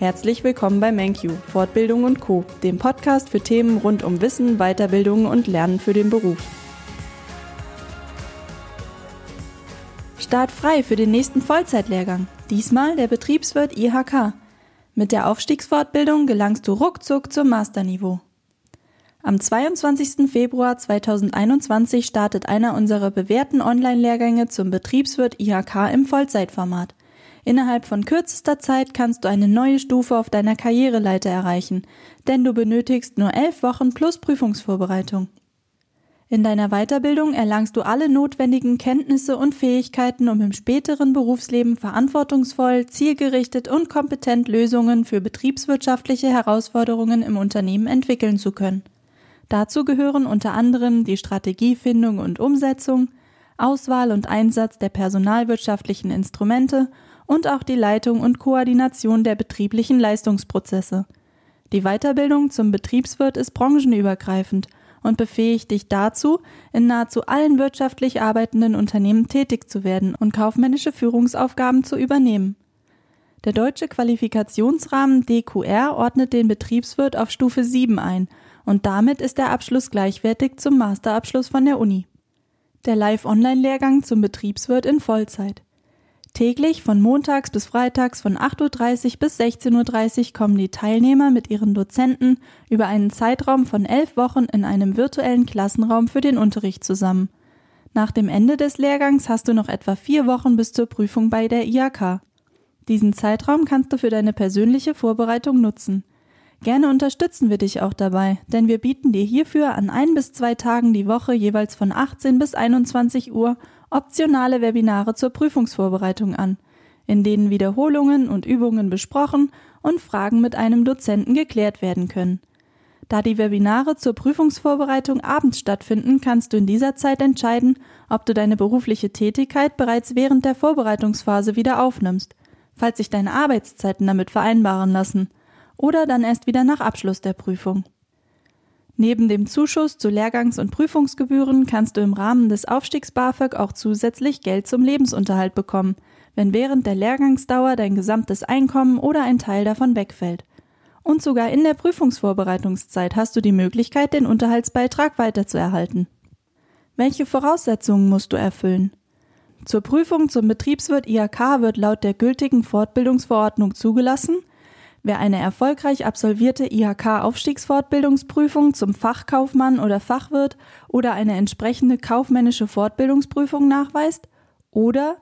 Herzlich willkommen bei MenQ, Fortbildung und Co., dem Podcast für Themen rund um Wissen, Weiterbildung und Lernen für den Beruf. Start frei für den nächsten Vollzeitlehrgang. Diesmal der Betriebswirt IHK. Mit der Aufstiegsfortbildung gelangst du ruckzuck zum Masterniveau. Am 22. Februar 2021 startet einer unserer bewährten Online-Lehrgänge zum Betriebswirt IHK im Vollzeitformat. Innerhalb von kürzester Zeit kannst du eine neue Stufe auf deiner Karriereleiter erreichen, denn du benötigst nur elf Wochen plus Prüfungsvorbereitung. In deiner Weiterbildung erlangst du alle notwendigen Kenntnisse und Fähigkeiten, um im späteren Berufsleben verantwortungsvoll, zielgerichtet und kompetent Lösungen für betriebswirtschaftliche Herausforderungen im Unternehmen entwickeln zu können. Dazu gehören unter anderem die Strategiefindung und Umsetzung, Auswahl und Einsatz der personalwirtschaftlichen Instrumente und auch die Leitung und Koordination der betrieblichen Leistungsprozesse. Die Weiterbildung zum Betriebswirt ist branchenübergreifend und befähigt dich dazu, in nahezu allen wirtschaftlich arbeitenden Unternehmen tätig zu werden und kaufmännische Führungsaufgaben zu übernehmen. Der deutsche Qualifikationsrahmen DQR ordnet den Betriebswirt auf Stufe 7 ein und damit ist der Abschluss gleichwertig zum Masterabschluss von der Uni. Der Live-Online-Lehrgang zum Betriebswirt in Vollzeit. Täglich von montags bis freitags von 8.30 Uhr bis 16.30 Uhr kommen die Teilnehmer mit ihren Dozenten über einen Zeitraum von elf Wochen in einem virtuellen Klassenraum für den Unterricht zusammen. Nach dem Ende des Lehrgangs hast du noch etwa vier Wochen bis zur Prüfung bei der IHK. Diesen Zeitraum kannst du für deine persönliche Vorbereitung nutzen. Gerne unterstützen wir dich auch dabei, denn wir bieten dir hierfür an ein bis zwei Tagen die Woche jeweils von 18 bis 21 Uhr optionale Webinare zur Prüfungsvorbereitung an, in denen Wiederholungen und Übungen besprochen und Fragen mit einem Dozenten geklärt werden können. Da die Webinare zur Prüfungsvorbereitung abends stattfinden, kannst du in dieser Zeit entscheiden, ob du deine berufliche Tätigkeit bereits während der Vorbereitungsphase wieder aufnimmst, falls sich deine Arbeitszeiten damit vereinbaren lassen, oder dann erst wieder nach Abschluss der Prüfung. Neben dem Zuschuss zu Lehrgangs- und Prüfungsgebühren kannst du im Rahmen des Aufstiegs BAföG auch zusätzlich Geld zum Lebensunterhalt bekommen, wenn während der Lehrgangsdauer dein gesamtes Einkommen oder ein Teil davon wegfällt. Und sogar in der Prüfungsvorbereitungszeit hast du die Möglichkeit, den Unterhaltsbeitrag weiterzuerhalten. Welche Voraussetzungen musst du erfüllen? Zur Prüfung zum Betriebswirt IHK wird laut der gültigen Fortbildungsverordnung zugelassen, Wer eine erfolgreich absolvierte IHK-Aufstiegsfortbildungsprüfung zum Fachkaufmann oder Fachwirt oder eine entsprechende kaufmännische Fortbildungsprüfung nachweist oder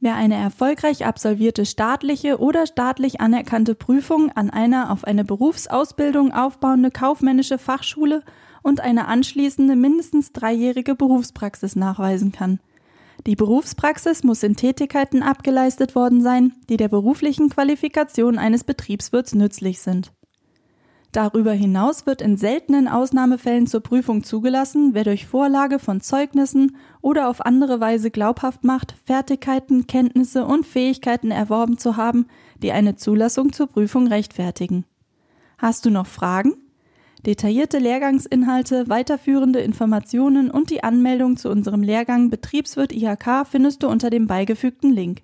wer eine erfolgreich absolvierte staatliche oder staatlich anerkannte Prüfung an einer auf eine Berufsausbildung aufbauende kaufmännische Fachschule und eine anschließende mindestens dreijährige Berufspraxis nachweisen kann. Die Berufspraxis muss in Tätigkeiten abgeleistet worden sein, die der beruflichen Qualifikation eines Betriebswirts nützlich sind. Darüber hinaus wird in seltenen Ausnahmefällen zur Prüfung zugelassen, wer durch Vorlage von Zeugnissen oder auf andere Weise glaubhaft macht, Fertigkeiten, Kenntnisse und Fähigkeiten erworben zu haben, die eine Zulassung zur Prüfung rechtfertigen. Hast du noch Fragen? Detaillierte Lehrgangsinhalte, weiterführende Informationen und die Anmeldung zu unserem Lehrgang Betriebswirt IHK findest du unter dem beigefügten Link.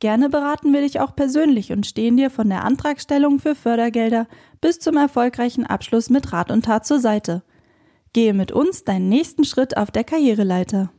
Gerne beraten wir dich auch persönlich und stehen dir von der Antragstellung für Fördergelder bis zum erfolgreichen Abschluss mit Rat und Tat zur Seite. Gehe mit uns deinen nächsten Schritt auf der Karriereleiter.